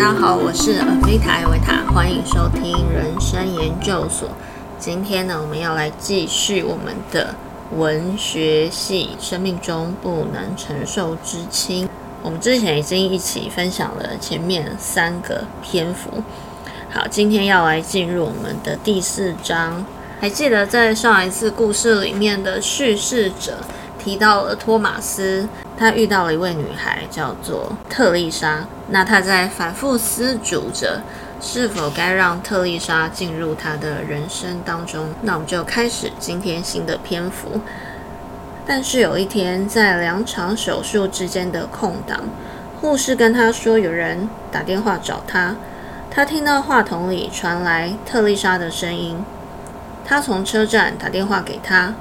大家好，我是阿菲塔艾维塔，欢迎收听人生研究所。今天呢，我们要来继续我们的文学系生命中不能承受之轻。我们之前已经一起分享了前面三个篇幅，好，今天要来进入我们的第四章。还记得在上一次故事里面的叙事者提到了托马斯。他遇到了一位女孩，叫做特丽莎。那他在反复思忖着是否该让特丽莎进入他的人生当中。那我们就开始今天新的篇幅。但是有一天，在两场手术之间的空档，护士跟他说有人打电话找他。他听到话筒里传来特丽莎的声音。他从车站打电话给他，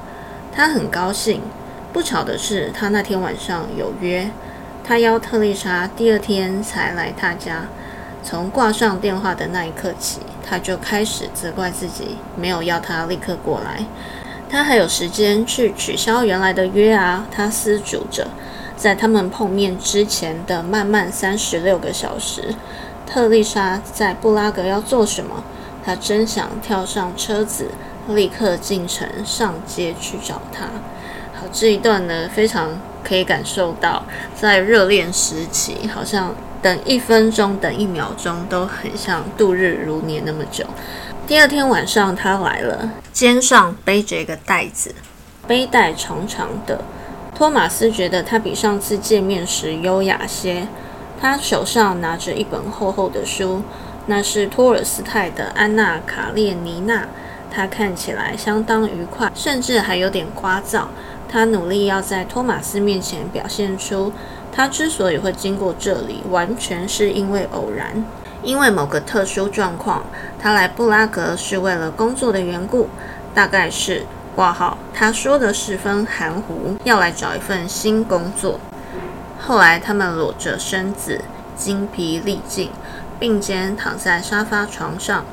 他很高兴。不巧的是，他那天晚上有约，他邀特丽莎第二天才来他家。从挂上电话的那一刻起，他就开始责怪自己没有要他立刻过来。他还有时间去取消原来的约啊！他思忖着，在他们碰面之前的漫漫三十六个小时，特丽莎在布拉格要做什么？他真想跳上车子，立刻进城上街去找他。好，这一段呢，非常可以感受到，在热恋时期，好像等一分钟、等一秒钟都很像度日如年那么久。第二天晚上，他来了，肩上背着一个袋子，背带长长的。托马斯觉得他比上次见面时优雅些。他手上拿着一本厚厚的书，那是托尔斯泰的《安娜·卡列尼娜》。他看起来相当愉快，甚至还有点聒噪。他努力要在托马斯面前表现出，他之所以会经过这里，完全是因为偶然，因为某个特殊状况。他来布拉格是为了工作的缘故，大概是挂号。他说的十分含糊，要来找一份新工作。后来他们裸着身子，精疲力尽，并肩躺在沙发床上。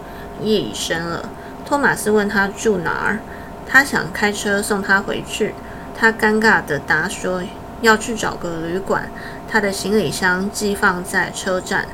夜已深了，托马斯问他住哪儿，他想开车送他回去。他尴尬地答说：“要去找个旅馆。”他的行李箱寄放在车站。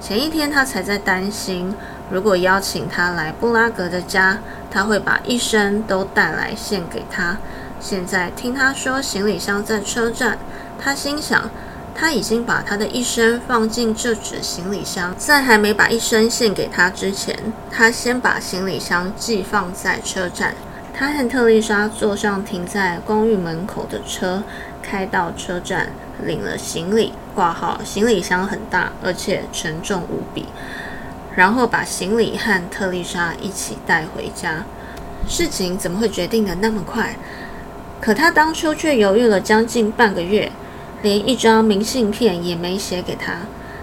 前一天他才在担心，如果邀请他来布拉格的家，他会把一生都带来献给他。现在听他说行李箱在车站，他心想他已经把他的一生放进这纸行李箱，在还没把一生献给他之前，他先把行李箱寄放在车站。他和特丽莎坐上停在公寓门口的车，开到车站，领了行李，挂号。行李箱很大，而且沉重无比。然后把行李和特丽莎一起带回家。事情怎么会决定的那么快？可他当初却犹豫了将近半个月，连一张明信片也没写给他。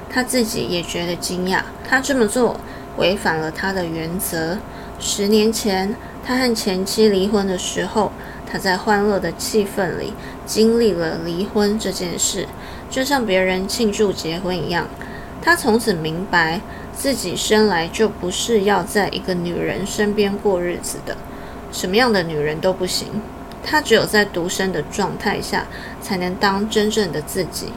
他自己也觉得惊讶。他这么做违反了他的原则。十年前。他和前妻离婚的时候，他在欢乐的气氛里经历了离婚这件事，就像别人庆祝结婚一样。他从此明白，自己生来就不是要在一个女人身边过日子的，什么样的女人都不行。他只有在独身的状态下，才能当真正的自己。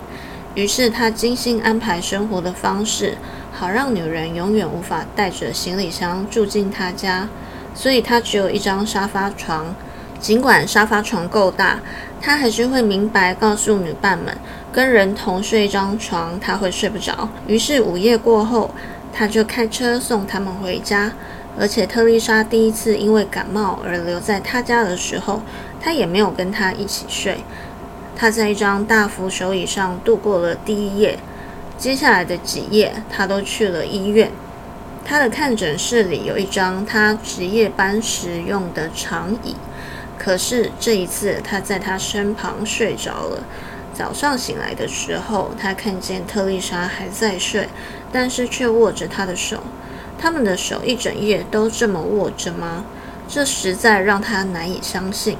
于是他精心安排生活的方式，好让女人永远无法带着行李箱住进他家。所以他只有一张沙发床，尽管沙发床够大，他还是会明白告诉女伴们，跟人同睡一张床他会睡不着。于是午夜过后，他就开车送他们回家。而且特丽莎第一次因为感冒而留在他家的时候，他也没有跟他一起睡。他在一张大扶手椅上度过了第一夜，接下来的几夜他都去了医院。他的看诊室里有一张他值夜班时用的长椅，可是这一次他在他身旁睡着了。早上醒来的时候，他看见特丽莎还在睡，但是却握着他的手。他们的手一整夜都这么握着吗？这实在让他难以相信。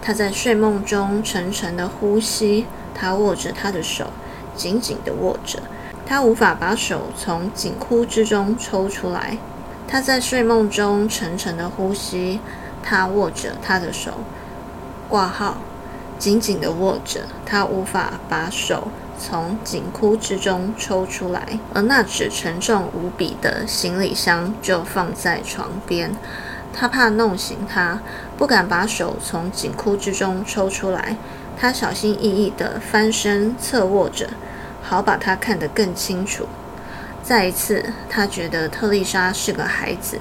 他在睡梦中沉沉的呼吸，他握着他的手，紧紧地握着。他无法把手从紧箍之中抽出来。他在睡梦中沉沉的呼吸。他握着他的手。挂号。紧紧地握着，他无法把手从紧箍之中抽出来，而那只沉重无比的行李箱就放在床边。他怕弄醒他，不敢把手从紧箍之中抽出来。他小心翼翼地翻身侧卧着，好把它看得更清楚。再一次，他觉得特丽莎是个孩子，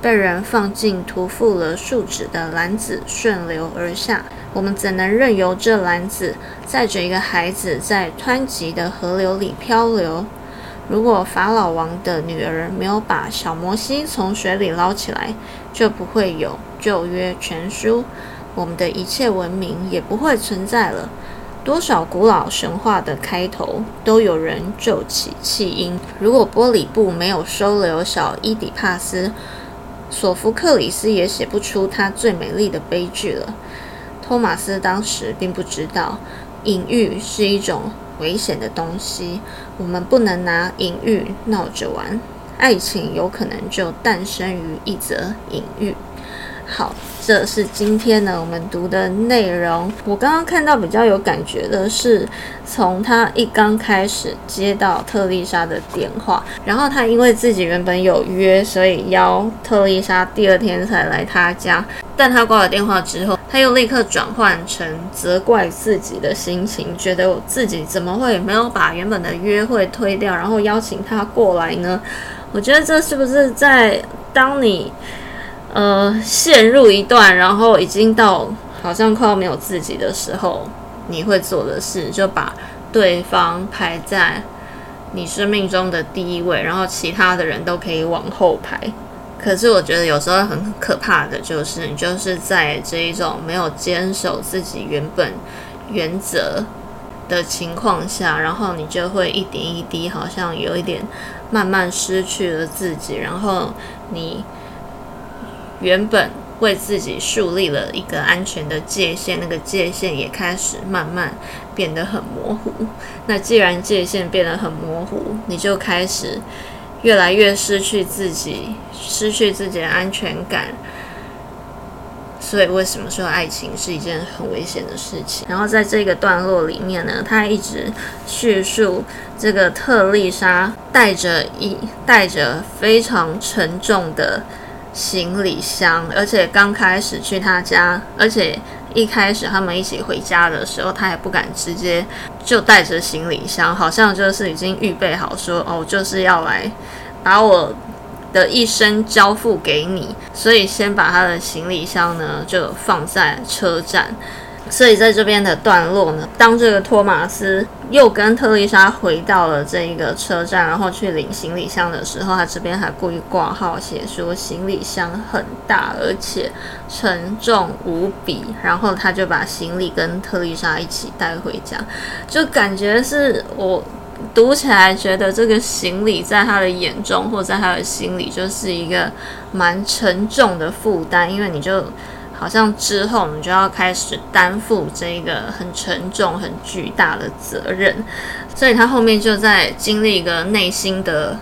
被人放进涂覆了树脂的篮子顺流而下。我们怎能任由这篮子载着一个孩子在湍急的河流里漂流？如果法老王的女儿没有把小摩西从水里捞起来，就不会有旧约全书，我们的一切文明也不会存在了。多少古老神话的开头都有人奏起弃音。如果波里布没有收留小伊底帕斯，索福克里斯也写不出他最美丽的悲剧了。托马斯当时并不知道，隐喻是一种危险的东西，我们不能拿隐喻闹着玩。爱情有可能就诞生于一则隐喻。好，这是今天呢我们读的内容。我刚刚看到比较有感觉的是，从他一刚开始接到特丽莎的电话，然后他因为自己原本有约，所以邀特丽莎第二天才来他家。但他挂了电话之后，他又立刻转换成责怪自己的心情，觉得我自己怎么会没有把原本的约会推掉，然后邀请他过来呢？我觉得这是不是在当你呃陷入一段，然后已经到好像快要没有自己的时候，你会做的事，就把对方排在你生命中的第一位，然后其他的人都可以往后排。可是我觉得有时候很可怕的就是，你就是在这一种没有坚守自己原本原则的情况下，然后你就会一点一滴，好像有一点。慢慢失去了自己，然后你原本为自己树立了一个安全的界限，那个界限也开始慢慢变得很模糊。那既然界限变得很模糊，你就开始越来越失去自己，失去自己的安全感。所以，为什么说爱情是一件很危险的事情？然后，在这个段落里面呢，他一直叙述这个特丽莎带着一带着非常沉重的行李箱，而且刚开始去他家，而且一开始他们一起回家的时候，他也不敢直接就带着行李箱，好像就是已经预备好说哦，就是要来把我。的一生交付给你，所以先把他的行李箱呢就放在车站。所以在这边的段落呢，当这个托马斯又跟特丽莎回到了这一个车站，然后去领行李箱的时候，他这边还故意挂号写说行李箱很大，而且沉重无比。然后他就把行李跟特丽莎一起带回家，就感觉是我。读起来觉得这个行李在他的眼中或在他的心里就是一个蛮沉重的负担，因为你就好像之后你就要开始担负这个很沉重、很巨大的责任，所以他后面就在经历一个内心的，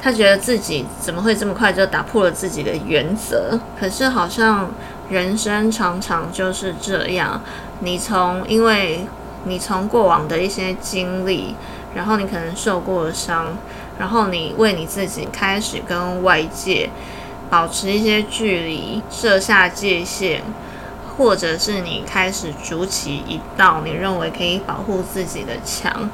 他觉得自己怎么会这么快就打破了自己的原则？可是好像人生常常就是这样，你从因为你从过往的一些经历。然后你可能受过伤，然后你为你自己开始跟外界保持一些距离，设下界限，或者是你开始筑起一道你认为可以保护自己的墙，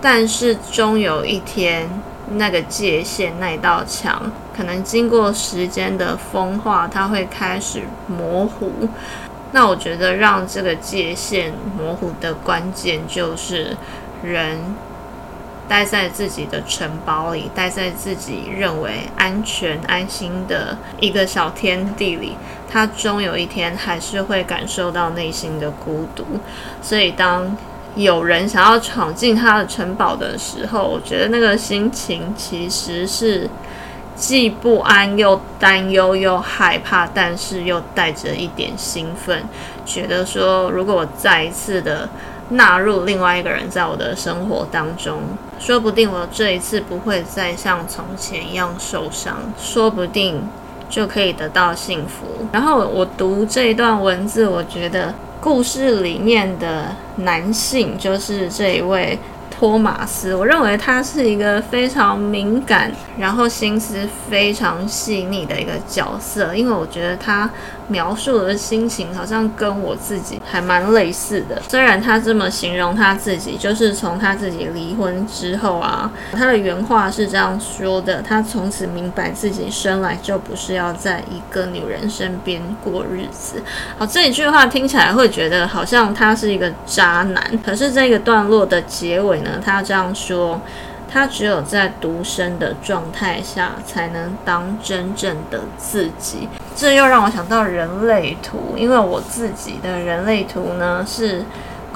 但是终有一天，那个界限那道墙，可能经过时间的风化，它会开始模糊。那我觉得让这个界限模糊的关键就是人。待在自己的城堡里，待在自己认为安全、安心的一个小天地里，他终有一天还是会感受到内心的孤独。所以，当有人想要闯进他的城堡的时候，我觉得那个心情其实是既不安又担忧又害怕，但是又带着一点兴奋，觉得说，如果我再一次的。纳入另外一个人在我的生活当中，说不定我这一次不会再像从前一样受伤，说不定就可以得到幸福。然后我读这一段文字，我觉得故事里面的男性就是这一位。托马斯，我认为他是一个非常敏感，然后心思非常细腻的一个角色，因为我觉得他描述的心情好像跟我自己还蛮类似的。虽然他这么形容他自己，就是从他自己离婚之后啊，他的原话是这样说的：他从此明白自己生来就不是要在一个女人身边过日子。好，这一句话听起来会觉得好像他是一个渣男，可是这个段落的结尾呢？他这样说，他只有在独身的状态下，才能当真正的自己。这又让我想到人类图，因为我自己的人类图呢是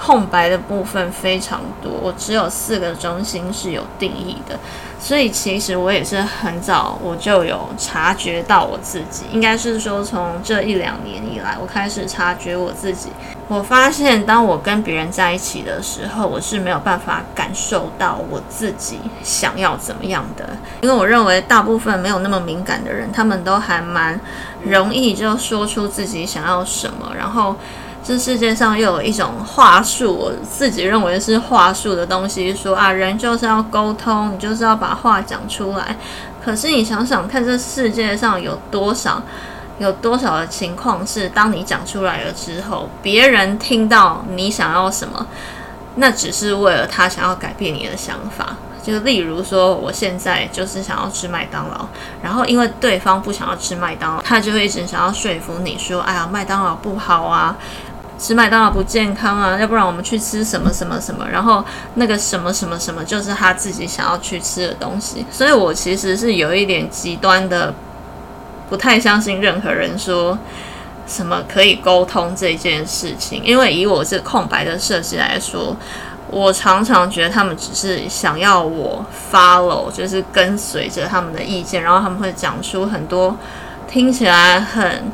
空白的部分非常多，我只有四个中心是有定义的。所以其实我也是很早我就有察觉到我自己，应该是说从这一两年以来，我开始察觉我自己。我发现当我跟别人在一起的时候，我是没有办法感受到我自己想要怎么样的，因为我认为大部分没有那么敏感的人，他们都还蛮容易就说出自己想要什么，然后。这世界上又有一种话术，我自己认为是话术的东西，说啊，人就是要沟通，你就是要把话讲出来。可是你想想看，这世界上有多少、有多少的情况是，当你讲出来了之后，别人听到你想要什么，那只是为了他想要改变你的想法。就例如说，我现在就是想要吃麦当劳，然后因为对方不想要吃麦当劳，他就会一直想要说服你说，哎呀，麦当劳不好啊。吃麦当劳不健康啊，要不然我们去吃什么什么什么，然后那个什么什么什么就是他自己想要去吃的东西，所以我其实是有一点极端的，不太相信任何人说什么可以沟通这件事情，因为以我这空白的设计来说，我常常觉得他们只是想要我 follow，就是跟随着他们的意见，然后他们会讲出很多听起来很。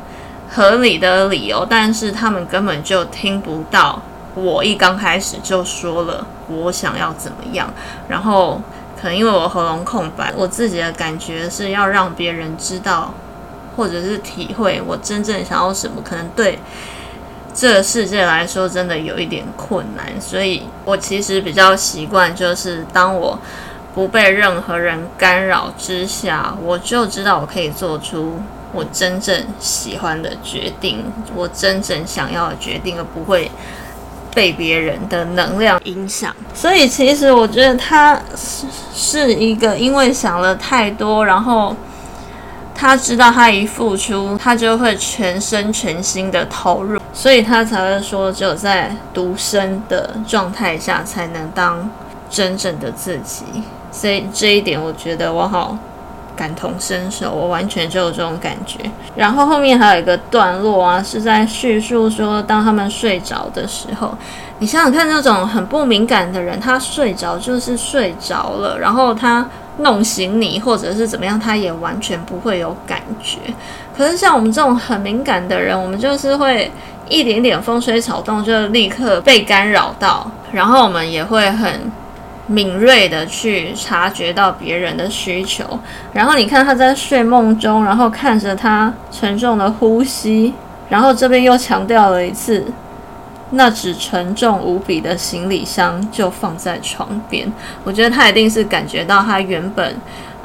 合理的理由，但是他们根本就听不到。我一刚开始就说了我想要怎么样，然后可能因为我喉咙空白，我自己的感觉是要让别人知道，或者是体会我真正想要什么，可能对这个世界来说真的有一点困难。所以我其实比较习惯，就是当我不被任何人干扰之下，我就知道我可以做出。我真正喜欢的决定，我真正想要的决定，而不会被别人的能量影响。所以，其实我觉得他是是一个，因为想了太多，然后他知道他一付出，他就会全身全心的投入，所以他才会说，只有在独身的状态下，才能当真正的自己。所以这一点，我觉得我好。感同身受，我完全就有这种感觉。然后后面还有一个段落啊，是在叙述说，当他们睡着的时候，你想想看，那种很不敏感的人，他睡着就是睡着了，然后他弄醒你或者是怎么样，他也完全不会有感觉。可是像我们这种很敏感的人，我们就是会一点点风吹草动就立刻被干扰到，然后我们也会很。敏锐的去察觉到别人的需求，然后你看他在睡梦中，然后看着他沉重的呼吸，然后这边又强调了一次，那只沉重无比的行李箱就放在床边。我觉得他一定是感觉到他原本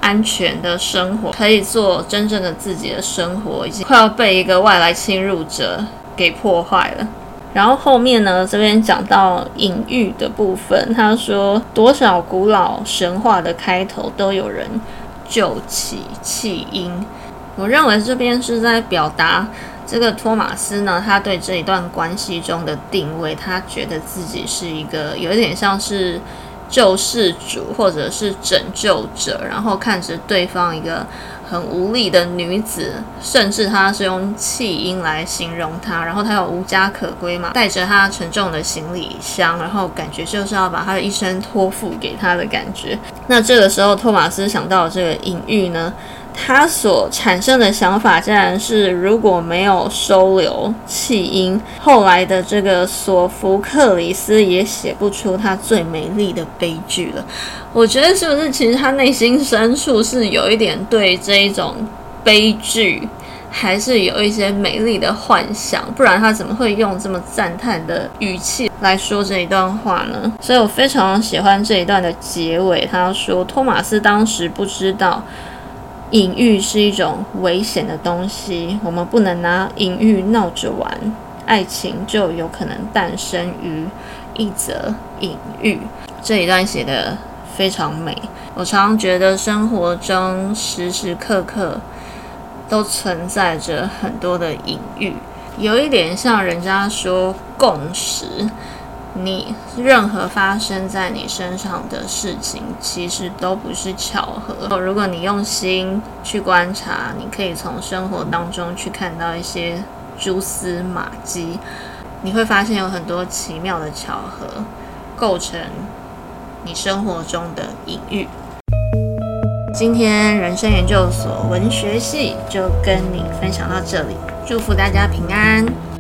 安全的生活，可以做真正的自己的生活，已经快要被一个外来侵入者给破坏了。然后后面呢，这边讲到隐喻的部分，他说多少古老神话的开头都有人救起弃婴。我认为这边是在表达这个托马斯呢，他对这一段关系中的定位，他觉得自己是一个有点像是救世主或者是拯救者，然后看着对方一个。很无力的女子，甚至他是用弃婴来形容她，然后她又无家可归嘛，带着她沉重的行李箱，然后感觉就是要把她的一生托付给他的感觉。那这个时候，托马斯想到这个隐喻呢？他所产生的想法，竟然是如果没有收留弃婴，后来的这个索福克里斯也写不出他最美丽的悲剧了。我觉得是不是，其实他内心深处是有一点对这一种悲剧还是有一些美丽的幻想，不然他怎么会用这么赞叹的语气来说这一段话呢？所以我非常喜欢这一段的结尾，他说托马斯当时不知道隐喻是一种危险的东西，我们不能拿隐喻闹着玩，爱情就有可能诞生于一则隐喻。这一段写的非常美，我常常觉得生活中时时刻刻都存在着很多的隐喻，有一点像人家说共识。你任何发生在你身上的事情，其实都不是巧合。如果你用心去观察，你可以从生活当中去看到一些蛛丝马迹，你会发现有很多奇妙的巧合构成。你生活中的隐喻。今天人生研究所文学系就跟你分享到这里，祝福大家平安。